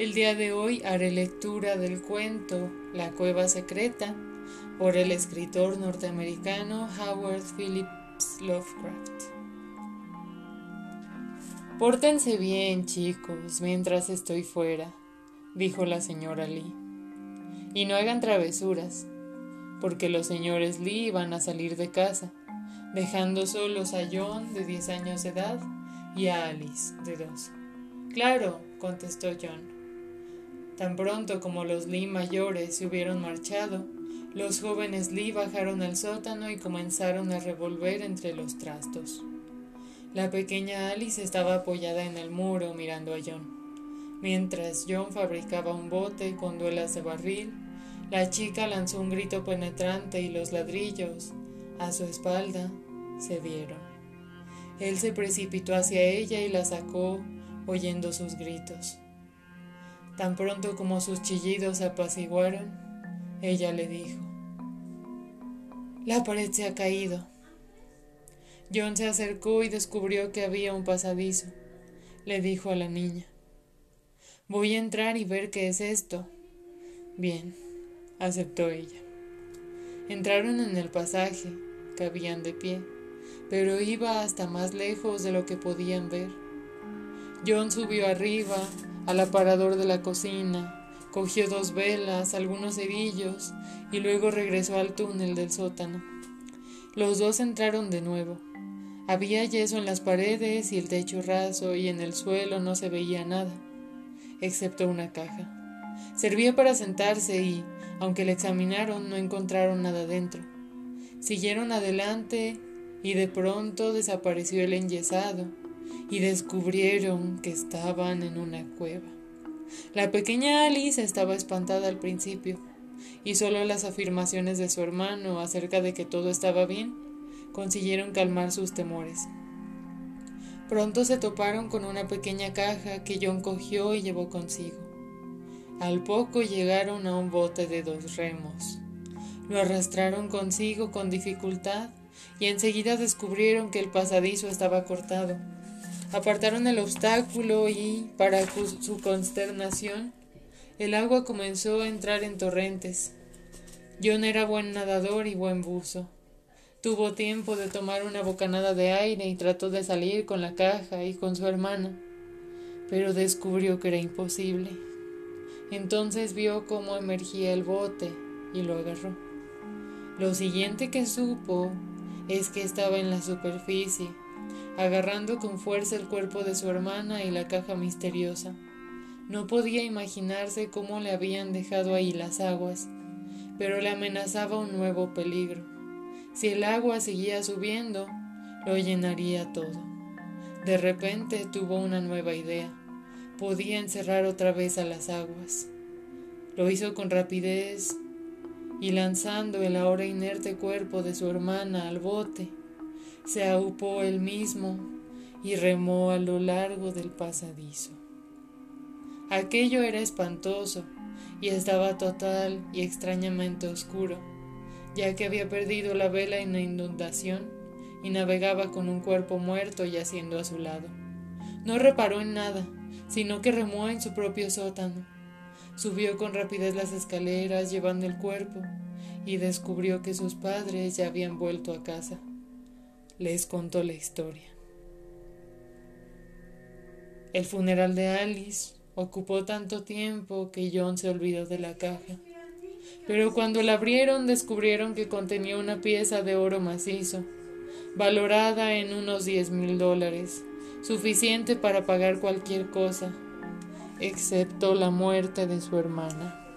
El día de hoy haré lectura del cuento La cueva secreta por el escritor norteamericano Howard Phillips Lovecraft. Pórtense bien, chicos, mientras estoy fuera, dijo la señora Lee. Y no hagan travesuras, porque los señores Lee van a salir de casa, dejando solos a John, de 10 años de edad, y a Alice, de 2. Claro, contestó John. Tan pronto como los Lee mayores se hubieron marchado, los jóvenes Lee bajaron al sótano y comenzaron a revolver entre los trastos. La pequeña Alice estaba apoyada en el muro mirando a John. Mientras John fabricaba un bote con duelas de barril, la chica lanzó un grito penetrante y los ladrillos, a su espalda, se dieron. Él se precipitó hacia ella y la sacó, oyendo sus gritos. Tan pronto como sus chillidos se apaciguaron, ella le dijo, La pared se ha caído. John se acercó y descubrió que había un pasadizo. Le dijo a la niña, Voy a entrar y ver qué es esto. Bien, aceptó ella. Entraron en el pasaje, cabían de pie, pero iba hasta más lejos de lo que podían ver. John subió arriba, al aparador de la cocina, cogió dos velas, algunos cerillos y luego regresó al túnel del sótano. Los dos entraron de nuevo. Había yeso en las paredes y el techo raso y en el suelo no se veía nada, excepto una caja. Servía para sentarse y, aunque la examinaron, no encontraron nada dentro. Siguieron adelante y de pronto desapareció el enyesado y descubrieron que estaban en una cueva. La pequeña Alice estaba espantada al principio, y solo las afirmaciones de su hermano acerca de que todo estaba bien consiguieron calmar sus temores. Pronto se toparon con una pequeña caja que John cogió y llevó consigo. Al poco llegaron a un bote de dos remos. Lo arrastraron consigo con dificultad y enseguida descubrieron que el pasadizo estaba cortado Apartaron el obstáculo y, para su consternación, el agua comenzó a entrar en torrentes. John era buen nadador y buen buzo. Tuvo tiempo de tomar una bocanada de aire y trató de salir con la caja y con su hermana, pero descubrió que era imposible. Entonces vio cómo emergía el bote y lo agarró. Lo siguiente que supo es que estaba en la superficie agarrando con fuerza el cuerpo de su hermana y la caja misteriosa. No podía imaginarse cómo le habían dejado ahí las aguas, pero le amenazaba un nuevo peligro. Si el agua seguía subiendo, lo llenaría todo. De repente tuvo una nueva idea. Podía encerrar otra vez a las aguas. Lo hizo con rapidez y lanzando el ahora inerte cuerpo de su hermana al bote, se aupó él mismo y remó a lo largo del pasadizo. Aquello era espantoso y estaba total y extrañamente oscuro, ya que había perdido la vela en la inundación y navegaba con un cuerpo muerto yaciendo a su lado. No reparó en nada, sino que remó en su propio sótano. Subió con rapidez las escaleras llevando el cuerpo y descubrió que sus padres ya habían vuelto a casa les contó la historia. El funeral de Alice ocupó tanto tiempo que John se olvidó de la caja. Pero cuando la abrieron descubrieron que contenía una pieza de oro macizo, valorada en unos diez mil dólares, suficiente para pagar cualquier cosa, excepto la muerte de su hermana.